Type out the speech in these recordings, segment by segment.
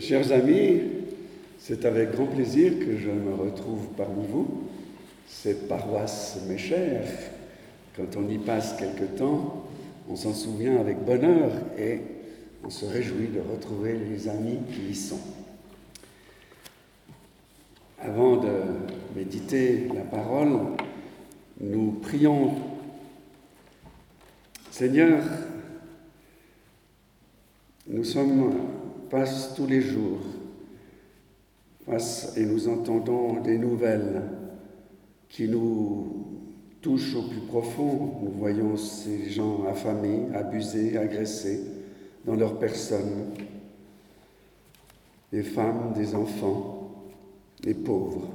Chers amis, c'est avec grand plaisir que je me retrouve parmi vous. Cette paroisse m'est chère. Quand on y passe quelque temps, on s'en souvient avec bonheur et on se réjouit de retrouver les amis qui y sont. Avant de méditer la parole, nous prions. Seigneur, nous sommes face tous les jours, face et nous entendons des nouvelles qui nous touchent au plus profond. Nous voyons ces gens affamés, abusés, agressés dans leur personne, des femmes, des enfants, des pauvres.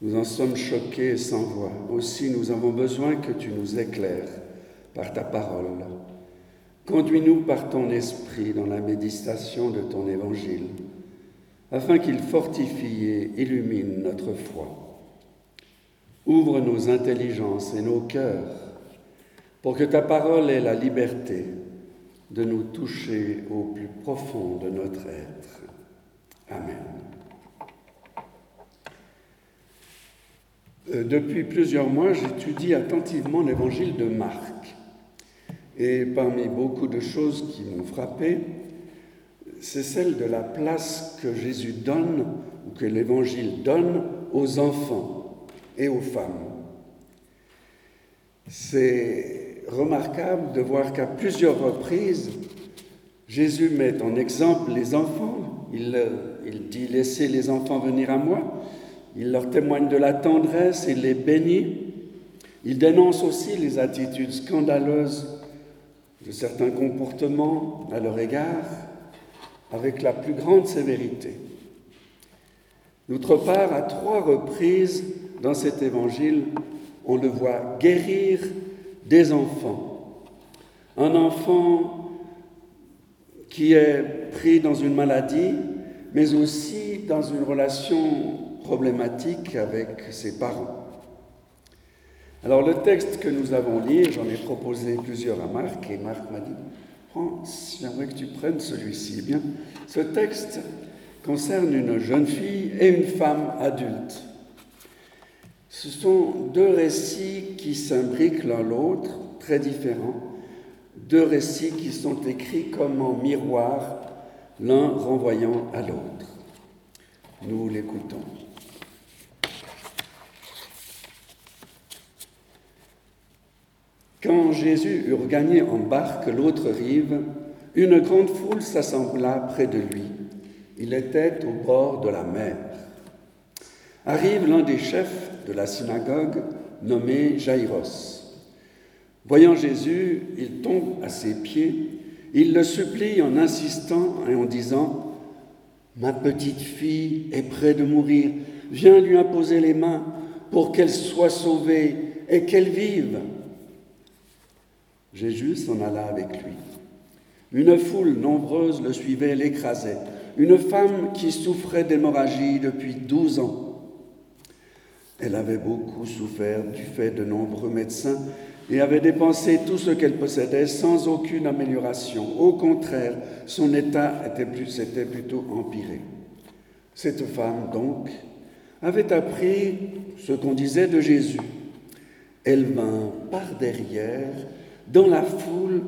Nous en sommes choqués et sans voix. Aussi, nous avons besoin que tu nous éclaires par ta parole. Conduis-nous par ton esprit dans la méditation de ton évangile, afin qu'il fortifie et illumine notre foi. Ouvre nos intelligences et nos cœurs pour que ta parole ait la liberté de nous toucher au plus profond de notre être. Amen. Euh, depuis plusieurs mois, j'étudie attentivement l'évangile de Marc. Et parmi beaucoup de choses qui m'ont frappé, c'est celle de la place que Jésus donne, ou que l'Évangile donne, aux enfants et aux femmes. C'est remarquable de voir qu'à plusieurs reprises, Jésus met en exemple les enfants. Il, il dit Laissez les enfants venir à moi. Il leur témoigne de la tendresse et les bénit. Il dénonce aussi les attitudes scandaleuses de certains comportements à leur égard avec la plus grande sévérité. D'autre part, à trois reprises dans cet évangile, on le voit guérir des enfants. Un enfant qui est pris dans une maladie, mais aussi dans une relation problématique avec ses parents. Alors le texte que nous avons lu, j'en ai proposé plusieurs à Marc, et Marc m'a dit, oh, j'aimerais que tu prennes celui-ci. Eh bien, ce texte concerne une jeune fille et une femme adulte. Ce sont deux récits qui s'imbriquent l'un l'autre, très différents, deux récits qui sont écrits comme en miroir, l'un renvoyant à l'autre. Nous l'écoutons. Quand Jésus eut regagné en barque l'autre rive, une grande foule s'assembla près de lui. Il était au bord de la mer. Arrive l'un des chefs de la synagogue, nommé Jaïros. Voyant Jésus, il tombe à ses pieds, il le supplie en insistant et en disant Ma petite fille est près de mourir, viens lui imposer les mains pour qu'elle soit sauvée et qu'elle vive. Jésus s'en alla avec lui. Une foule nombreuse le suivait, l'écrasait. Une femme qui souffrait d'hémorragie depuis douze ans. Elle avait beaucoup souffert du fait de nombreux médecins et avait dépensé tout ce qu'elle possédait sans aucune amélioration. Au contraire, son état était s'était plutôt empiré. Cette femme, donc, avait appris ce qu'on disait de Jésus. Elle vint par derrière dans la foule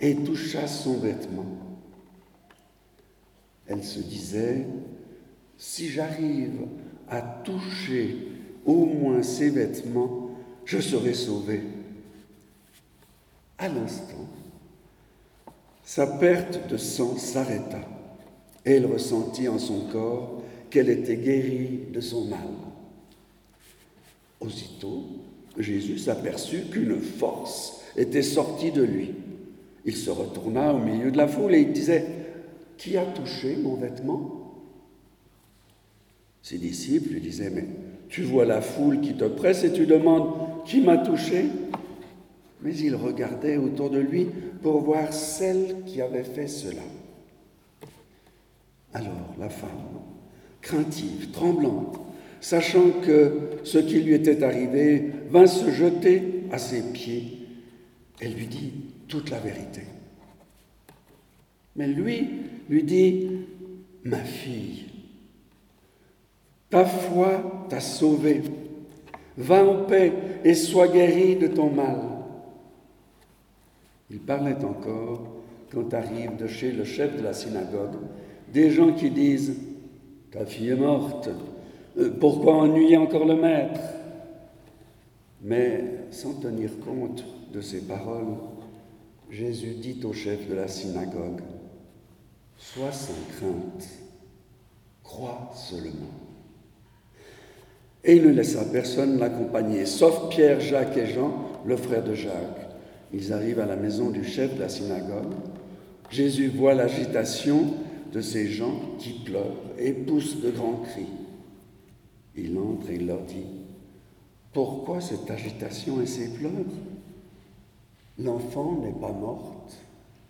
et toucha son vêtement. Elle se disait, si j'arrive à toucher au moins ses vêtements, je serai sauvée. À l'instant, sa perte de sang s'arrêta et elle ressentit en son corps qu'elle était guérie de son mal. Aussitôt, Jésus s'aperçut qu'une force était sorti de lui. Il se retourna au milieu de la foule et il disait, Qui a touché mon vêtement? Ses disciples lui disaient, Mais tu vois la foule qui te presse et tu demandes, Qui m'a touché? Mais il regardait autour de lui pour voir celle qui avait fait cela. Alors la femme, craintive, tremblante, sachant que ce qui lui était arrivé, vint se jeter à ses pieds elle lui dit toute la vérité. Mais lui lui dit, ma fille, ta foi t'a sauvée. Va en paix et sois guérie de ton mal. Il parlait encore quand arrivent de chez le chef de la synagogue des gens qui disent Ta fille est morte, euh, pourquoi ennuyer encore le maître? Mais sans tenir compte de ces paroles, Jésus dit au chef de la synagogue Sois sans crainte, crois seulement. Et il ne laissa personne l'accompagner, sauf Pierre, Jacques et Jean, le frère de Jacques. Ils arrivent à la maison du chef de la synagogue. Jésus voit l'agitation de ces gens qui pleurent et poussent de grands cris. Il entre et il leur dit, pourquoi cette agitation et ces pleurs? L'enfant n'est pas morte,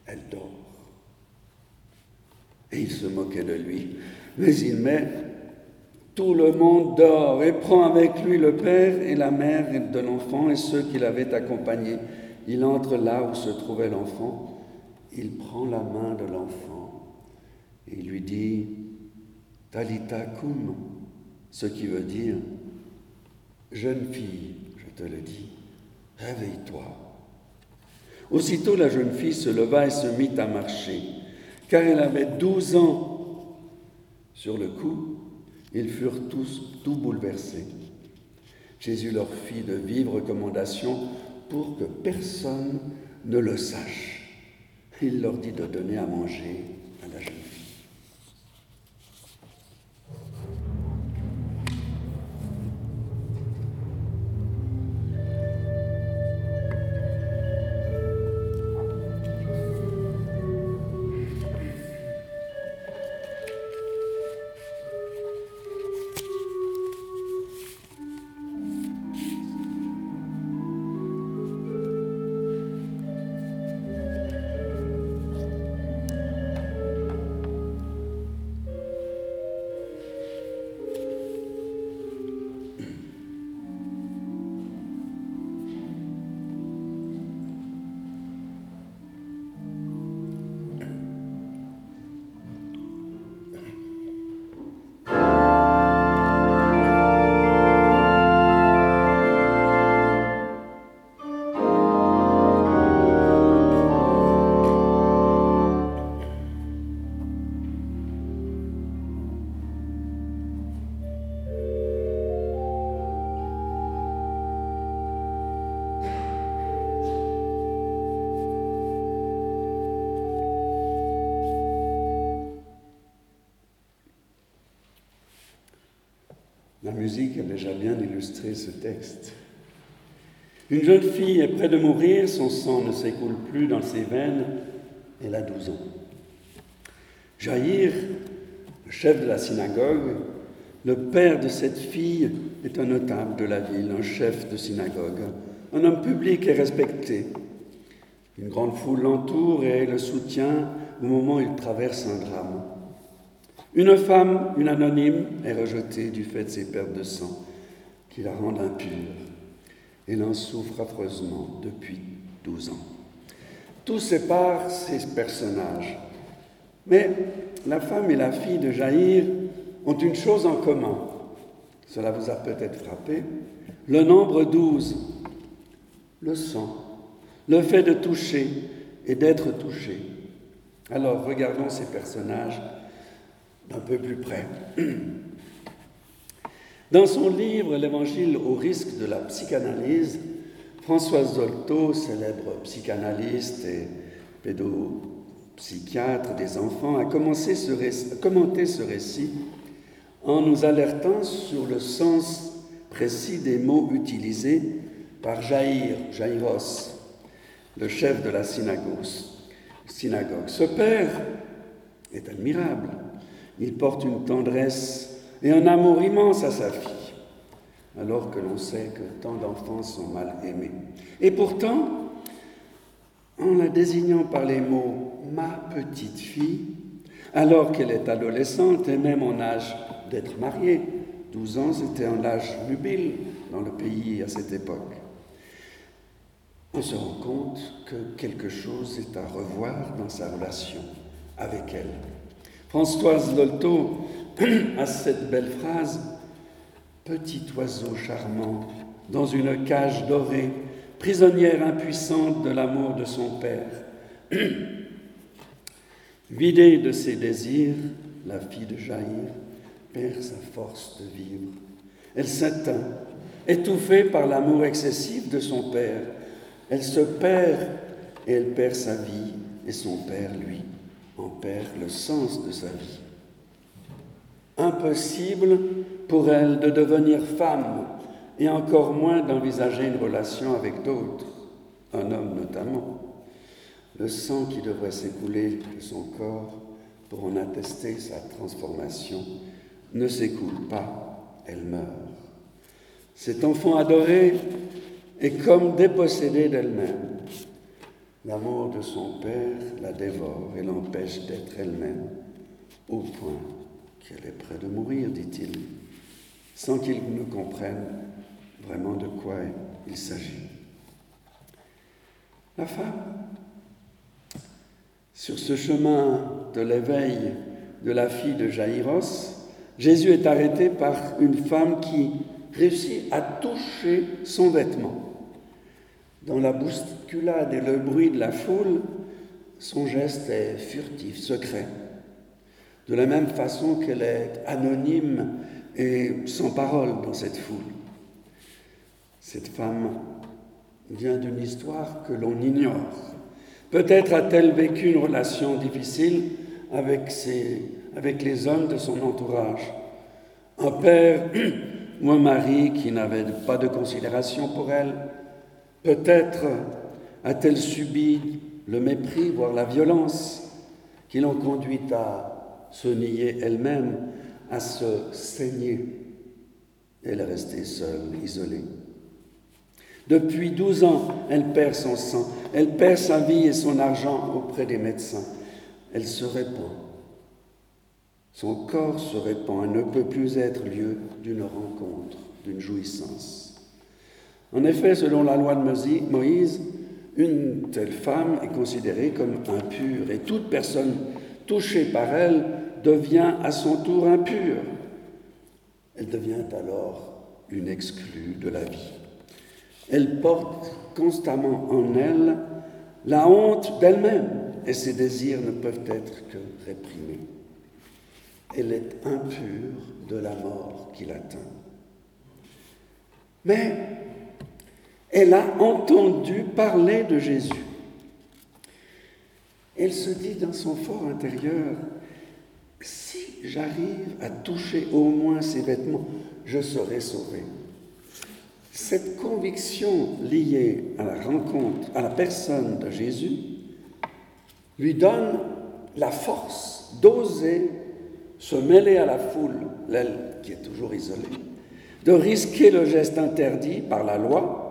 elle dort. Et il se moquait de lui. Mais il met tout le monde dort et prend avec lui le père et la mère de l'enfant et ceux qui l'avaient accompagné. Il entre là où se trouvait l'enfant. Il prend la main de l'enfant et lui dit Talita cum, ce qui veut dire Jeune fille, je te le dis, réveille-toi. Aussitôt la jeune fille se leva et se mit à marcher, car elle avait douze ans. Sur le coup, ils furent tous tout bouleversés. Jésus leur fit de vivres recommandations pour que personne ne le sache. Il leur dit de donner à manger à la jeune musique a déjà bien illustré ce texte. Une jeune fille est près de mourir, son sang ne s'écoule plus dans ses veines, elle a 12 ans. Jaïr, le chef de la synagogue, le père de cette fille, est un notable de la ville, un chef de synagogue, un homme public et respecté. Une grande foule l'entoure et le soutient au moment où il traverse un drame. Une femme, une anonyme, est rejetée du fait de ses pertes de sang qui la rendent impure. Elle en souffre affreusement depuis 12 ans. Tout sépare ces personnages. Mais la femme et la fille de Jaïr ont une chose en commun. Cela vous a peut-être frappé. Le nombre 12, le sang, le fait de toucher et d'être touché. Alors regardons ces personnages d'un peu plus près. Dans son livre L'Évangile au risque de la psychanalyse, Françoise Zolto, célèbre psychanalyste et pédopsychiatre des enfants, a, commencé ce a commenté ce récit en nous alertant sur le sens précis des mots utilisés par Jaïr, Jaïros, le chef de la synagogue. Ce père est admirable. Il porte une tendresse et un amour immense à sa fille, alors que l'on sait que tant d'enfants sont mal aimés. Et pourtant, en la désignant par les mots ma petite fille, alors qu'elle est adolescente et même en âge d'être mariée, 12 ans c'était un âge nubile dans le pays à cette époque, on se rend compte que quelque chose est à revoir dans sa relation avec elle. Françoise Lolto a cette belle phrase Petit oiseau charmant, dans une cage dorée, prisonnière impuissante de l'amour de son père. Vidée de ses désirs, la fille de Jaïr perd sa force de vivre. Elle s'éteint, étouffée par l'amour excessif de son père. Elle se perd et elle perd sa vie, et son père, lui, en perd le sens de sa vie. Impossible pour elle de devenir femme, et encore moins d'envisager une relation avec d'autres, un homme notamment. Le sang qui devrait s'écouler de son corps pour en attester sa transformation ne s'écoule pas, elle meurt. Cet enfant adoré est comme dépossédé d'elle-même. L'amour de son père la dévore et l'empêche d'être elle-même, au point qu'elle est près de mourir, dit-il, sans qu'il ne comprenne vraiment de quoi il s'agit. La femme, sur ce chemin de l'éveil de la fille de Jaïros, Jésus est arrêté par une femme qui réussit à toucher son vêtement. Dans la bousculade et le bruit de la foule, son geste est furtif, secret. De la même façon qu'elle est anonyme et sans parole dans cette foule. Cette femme vient d'une histoire que l'on ignore. Peut-être a-t-elle vécu une relation difficile avec, les hommes de son entourage. Un père ou un mari qui n'avait pas de considération pour elle, Peut-être a-t-elle subi le mépris, voire la violence, qui l'ont conduite à se nier elle-même, à se saigner. Elle est restée seule, isolée. Depuis douze ans, elle perd son sang, elle perd sa vie et son argent auprès des médecins. Elle se répand. Son corps se répand et ne peut plus être lieu d'une rencontre, d'une jouissance. En effet, selon la loi de Moïse, une telle femme est considérée comme impure et toute personne touchée par elle devient à son tour impure. Elle devient alors une exclue de la vie. Elle porte constamment en elle la honte d'elle-même et ses désirs ne peuvent être que réprimés. Elle est impure de la mort qui l'atteint. Mais elle a entendu parler de Jésus. Elle se dit dans son fort intérieur, si j'arrive à toucher au moins ses vêtements, je serai sauvée. Cette conviction liée à la rencontre, à la personne de Jésus, lui donne la force d'oser se mêler à la foule, l'elle qui est toujours isolée, de risquer le geste interdit par la loi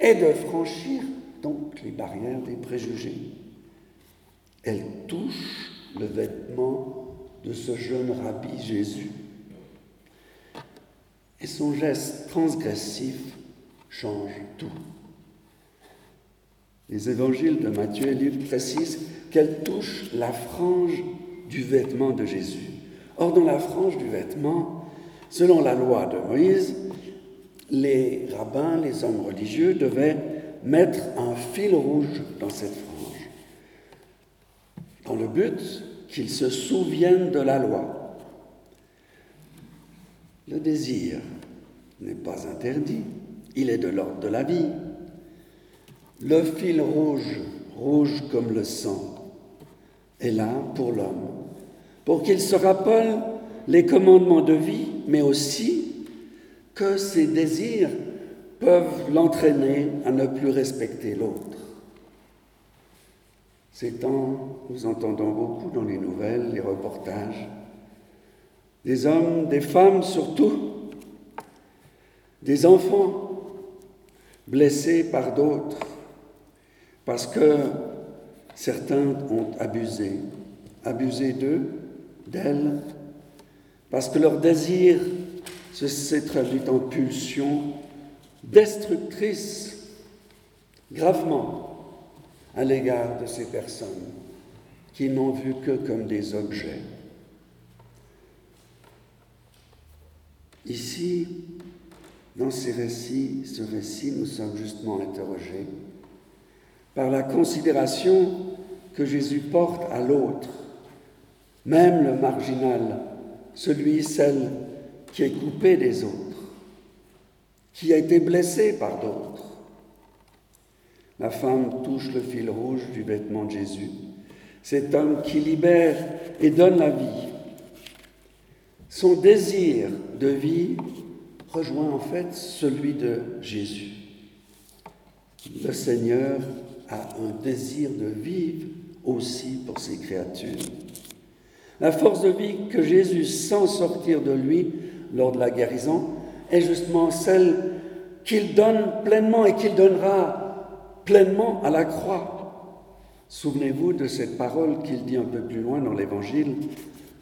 et de franchir donc les barrières des préjugés. Elle touche le vêtement de ce jeune rabbi Jésus. Et son geste transgressif change tout. Les évangiles de Matthieu et Luc précisent qu'elle touche la frange du vêtement de Jésus. Or, dans la frange du vêtement, selon la loi de Moïse, les rabbins, les hommes religieux devaient mettre un fil rouge dans cette frange, dans le but qu'ils se souviennent de la loi. Le désir n'est pas interdit, il est de l'ordre de la vie. Le fil rouge, rouge comme le sang, est là pour l'homme, pour qu'il se rappelle les commandements de vie, mais aussi que ses désirs peuvent l'entraîner à ne plus respecter l'autre. Ces temps, nous entendons beaucoup dans les nouvelles, les reportages, des hommes, des femmes surtout, des enfants blessés par d'autres, parce que certains ont abusé, abusé d'eux, d'elles, parce que leur désir se s'est traduite en pulsions destructrices gravement à l'égard de ces personnes qui n'ont vu que comme des objets. Ici, dans ces récits, ce récit, nous sommes justement interrogés par la considération que Jésus porte à l'autre, même le marginal, celui, celle qui est coupé des autres, qui a été blessé par d'autres. La femme touche le fil rouge du vêtement de Jésus, cet homme qui libère et donne la vie. Son désir de vie rejoint en fait celui de Jésus. Le Seigneur a un désir de vivre aussi pour ses créatures. La force de vie que Jésus sent sortir de lui lors de la guérison est justement celle qu'il donne pleinement et qu'il donnera pleinement à la croix. Souvenez-vous de cette parole qu'il dit un peu plus loin dans l'Évangile.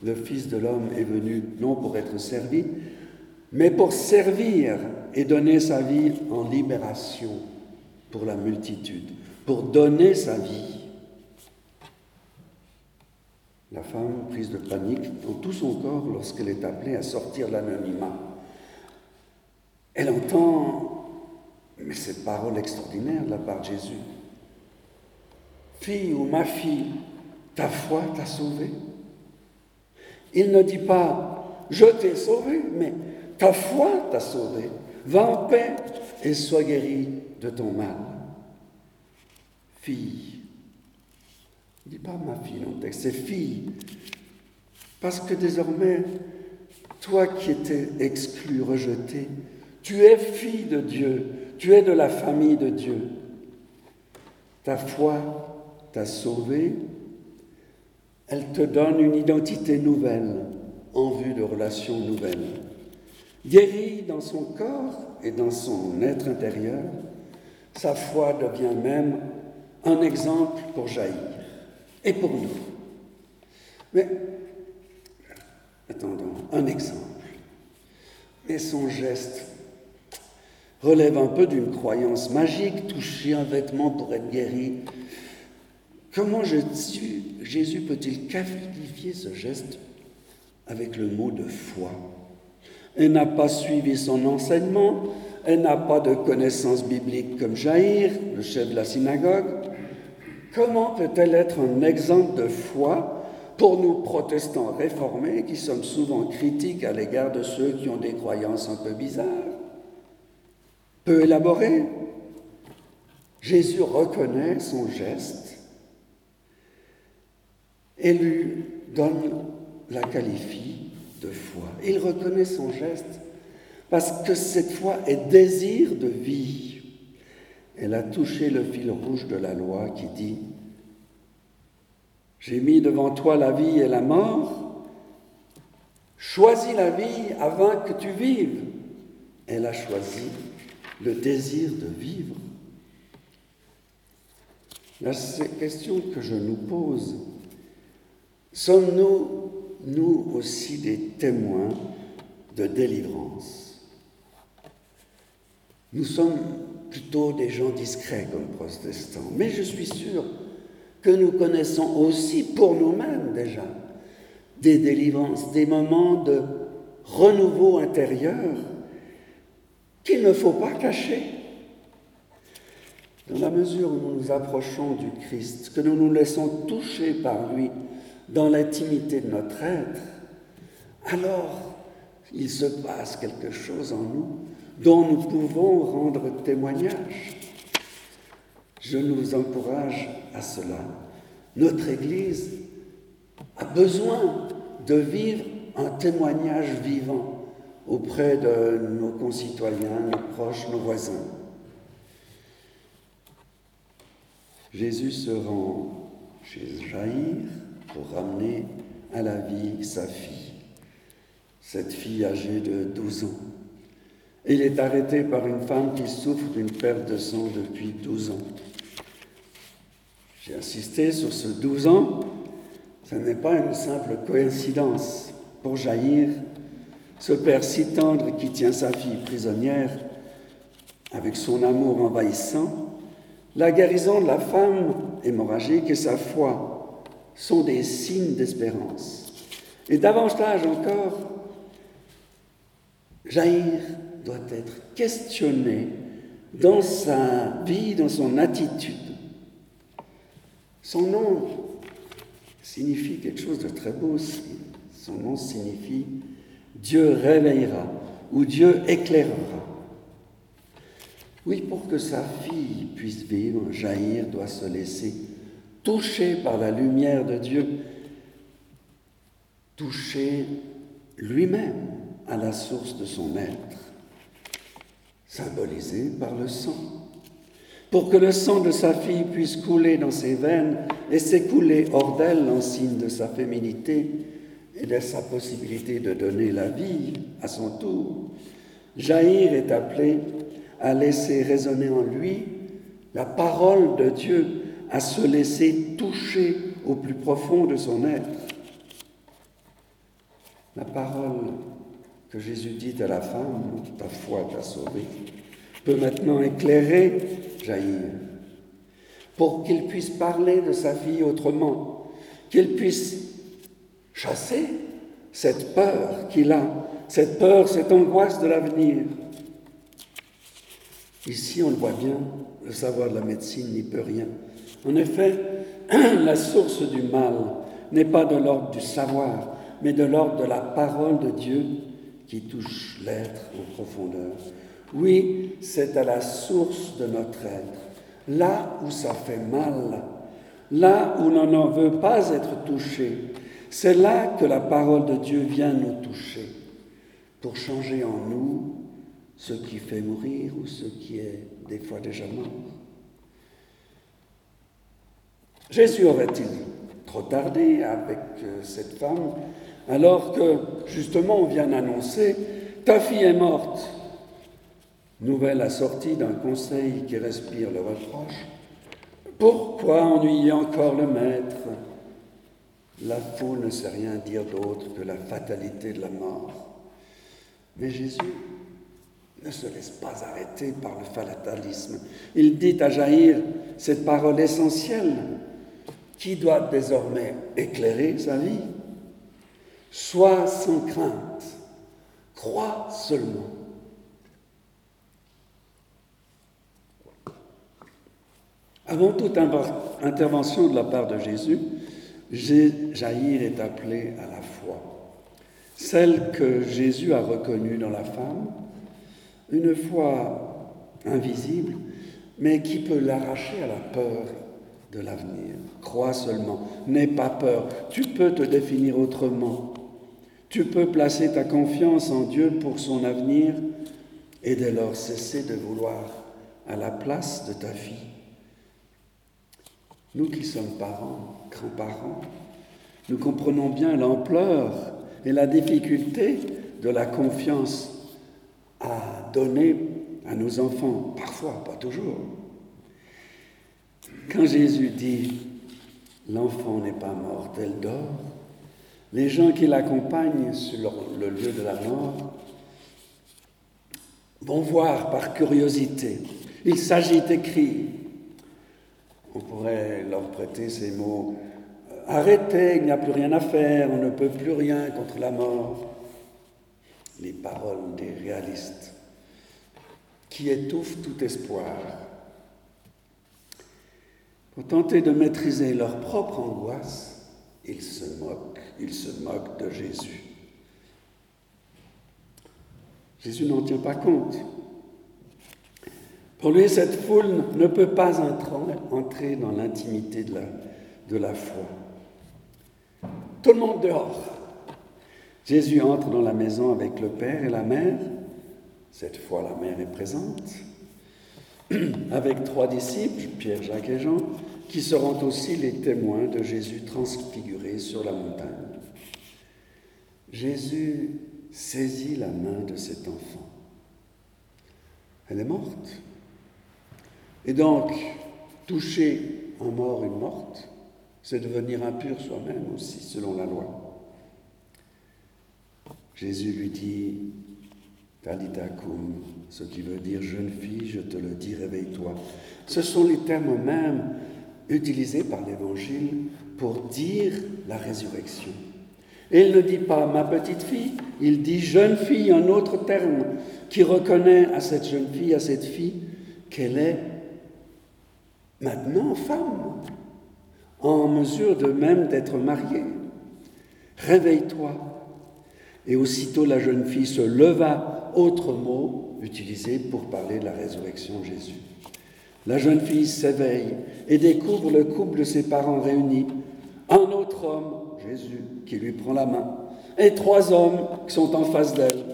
Le Fils de l'homme est venu non pour être servi, mais pour servir et donner sa vie en libération pour la multitude, pour donner sa vie. La femme, prise de panique dans tout son corps lorsqu'elle est appelée à sortir l'anonymat, elle entend, mais cette parole extraordinaire de la part de Jésus. Fille ou ma fille, ta foi t'a sauvée. Il ne dit pas, je t'ai sauvé, mais ta foi t'a sauvé. Va en paix et sois guérie de ton mal. Fille, ne dis pas ma fille dans texte, c'est fille. Parce que désormais, toi qui étais exclu, rejeté, tu es fille de Dieu, tu es de la famille de Dieu. Ta foi t'a sauvé, elle te donne une identité nouvelle en vue de relations nouvelles. Guérie dans son corps et dans son être intérieur, sa foi devient même un exemple pour jaillir et pour nous. Mais, attendons, un exemple. Mais son geste relève un peu d'une croyance magique, toucher un vêtement pour être guéri. Comment Jésus peut-il qualifier ce geste avec le mot de foi? Elle n'a pas suivi son enseignement, elle n'a pas de connaissances bibliques comme Jaïr, le chef de la synagogue. Comment peut-elle être un exemple de foi pour nous protestants réformés qui sommes souvent critiques à l'égard de ceux qui ont des croyances un peu bizarres? Peu élaboré. Jésus reconnaît son geste et lui donne la qualifie de foi. Il reconnaît son geste parce que cette foi est désir de vie. Elle a touché le fil rouge de la loi qui dit J'ai mis devant toi la vie et la mort, choisis la vie avant que tu vives. Elle a choisi le désir de vivre. La question que je nous pose, sommes-nous, nous aussi, des témoins de délivrance? Nous sommes plutôt des gens discrets comme protestants, mais je suis sûr que nous connaissons aussi pour nous-mêmes déjà des délivrances, des moments de renouveau intérieur qu'il ne faut pas cacher. Dans la mesure où nous nous approchons du Christ, que nous nous laissons toucher par lui dans l'intimité de notre être, alors il se passe quelque chose en nous dont nous pouvons rendre témoignage. Je nous encourage à cela. Notre Église a besoin de vivre un témoignage vivant auprès de nos concitoyens, nos proches, nos voisins. Jésus se rend chez Jaïr pour ramener à la vie sa fille, cette fille âgée de 12 ans. Il est arrêté par une femme qui souffre d'une perte de sang depuis 12 ans. J'ai insisté sur ce 12 ans, ce n'est pas une simple coïncidence. Pour Jaïr, ce père si tendre qui tient sa fille prisonnière avec son amour envahissant, la guérison de la femme hémorragique et sa foi sont des signes d'espérance. Et davantage encore, Jaïr doit être questionné dans sa vie, dans son attitude. Son nom signifie quelque chose de très beau aussi. Son nom signifie Dieu réveillera ou Dieu éclairera. Oui, pour que sa fille puisse vivre, Jaïr doit se laisser toucher par la lumière de Dieu, toucher lui-même à la source de son être, symbolisé par le sang. Pour que le sang de sa fille puisse couler dans ses veines et s'écouler hors d'elle en signe de sa féminité et de sa possibilité de donner la vie à son tour, Jaïr est appelé à laisser résonner en lui la parole de Dieu, à se laisser toucher au plus profond de son être. La parole que Jésus dit à la femme, ta foi t'a sauvé, peut maintenant éclairer Jaïr, pour qu'il puisse parler de sa vie autrement, qu'il puisse chasser cette peur qu'il a, cette peur, cette angoisse de l'avenir. Ici, on le voit bien, le savoir de la médecine n'y peut rien. En effet, la source du mal n'est pas de l'ordre du savoir, mais de l'ordre de la parole de Dieu qui touche l'être en profondeur. Oui, c'est à la source de notre être, là où ça fait mal, là où l'on n'en veut pas être touché, c'est là que la parole de Dieu vient nous toucher pour changer en nous ce qui fait mourir ou ce qui est des fois déjà mort. Jésus aurait-il trop tardé avec euh, cette femme alors que justement on vient d'annoncer ta fille est morte Nouvelle assortie d'un conseil qui respire le reproche. Pourquoi ennuyer encore le maître? La foule ne sait rien dire d'autre que la fatalité de la mort. Mais Jésus ne se laisse pas arrêter par le fatalisme. Il dit à Jaïr cette parole essentielle qui doit désormais éclairer sa vie. Sois sans crainte, crois seulement. Avant toute intervention de la part de Jésus, Jaïr est appelé à la foi, celle que Jésus a reconnue dans la femme, une foi invisible, mais qui peut l'arracher à la peur de l'avenir. Crois seulement, n'aie pas peur, tu peux te définir autrement, tu peux placer ta confiance en Dieu pour son avenir et dès lors cesser de vouloir à la place de ta vie nous qui sommes parents, grands-parents, nous comprenons bien l'ampleur et la difficulté de la confiance à donner à nos enfants, parfois, pas toujours. Quand Jésus dit l'enfant n'est pas mort, elle dort, les gens qui l'accompagnent sur le lieu de la mort vont voir par curiosité. Il s'agit d'écrire on pourrait leur prêter ces mots. Arrêtez, il n'y a plus rien à faire, on ne peut plus rien contre la mort. Les paroles des réalistes qui étouffent tout espoir. Pour tenter de maîtriser leur propre angoisse, ils se moquent de Jésus. Jésus n'en tient pas compte. Pour lui, cette foule ne peut pas entrer dans l'intimité de la foi. Tout le monde dehors. Jésus entre dans la maison avec le Père et la Mère. Cette fois, la Mère est présente. Avec trois disciples, Pierre, Jacques et Jean, qui seront aussi les témoins de Jésus transfiguré sur la montagne. Jésus saisit la main de cet enfant. Elle est morte. Et donc, toucher un mort, une morte, c'est devenir impur soi-même aussi, selon la loi. Jésus lui dit, Talita ce qui veut dire jeune fille, je te le dis, réveille-toi. Ce sont les termes mêmes utilisés par l'Évangile pour dire la résurrection. Et il ne dit pas ma petite fille, il dit jeune fille, un autre terme qui reconnaît à cette jeune fille, à cette fille, qu'elle est maintenant femme, en mesure de même d'être mariée. Réveille-toi. Et aussitôt la jeune fille se leva, autre mot utilisé pour parler de la résurrection de Jésus. La jeune fille s'éveille et découvre le couple de ses parents réunis. Un autre homme, Jésus, qui lui prend la main, et trois hommes qui sont en face d'elle.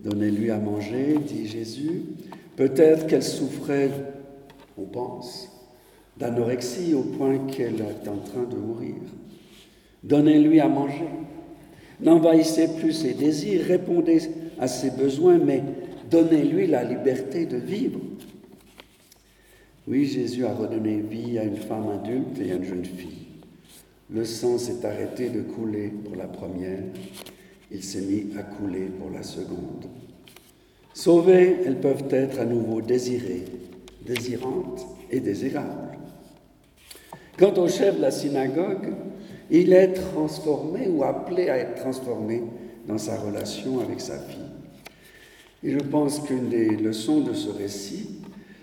Donnez-lui à manger, dit Jésus. Peut-être qu'elle souffrait, on pense, d'anorexie au point qu'elle est en train de mourir. Donnez-lui à manger. N'envahissez plus ses désirs, répondez à ses besoins, mais donnez-lui la liberté de vivre. Oui, Jésus a redonné vie à une femme adulte et à une jeune fille. Le sang s'est arrêté de couler pour la première, il s'est mis à couler pour la seconde. Sauvées, elles peuvent être à nouveau désirées, désirantes et désirables. Quant au chef de la synagogue, il est transformé ou appelé à être transformé dans sa relation avec sa fille. Et je pense qu'une des leçons de ce récit,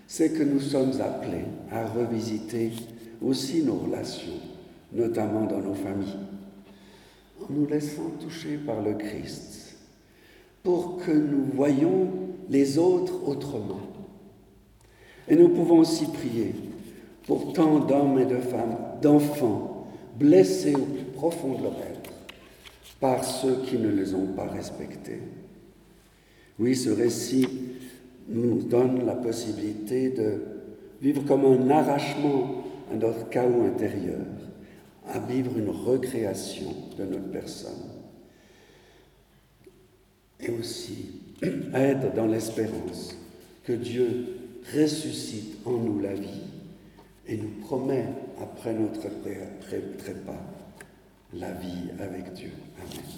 c'est que nous sommes appelés à revisiter aussi nos relations, notamment dans nos familles, en nous laissant toucher par le Christ, pour que nous voyions les autres autrement. Et nous pouvons aussi prier pour tant d'hommes et de femmes, d'enfants, blessés au plus profond de leur être par ceux qui ne les ont pas respectés. Oui, ce récit nous donne la possibilité de vivre comme un arrachement à notre chaos intérieur, à vivre une recréation de notre personne. Et aussi à être dans l'espérance que Dieu ressuscite en nous la vie et nous promet, après notre trépas, la vie avec Dieu. Amen.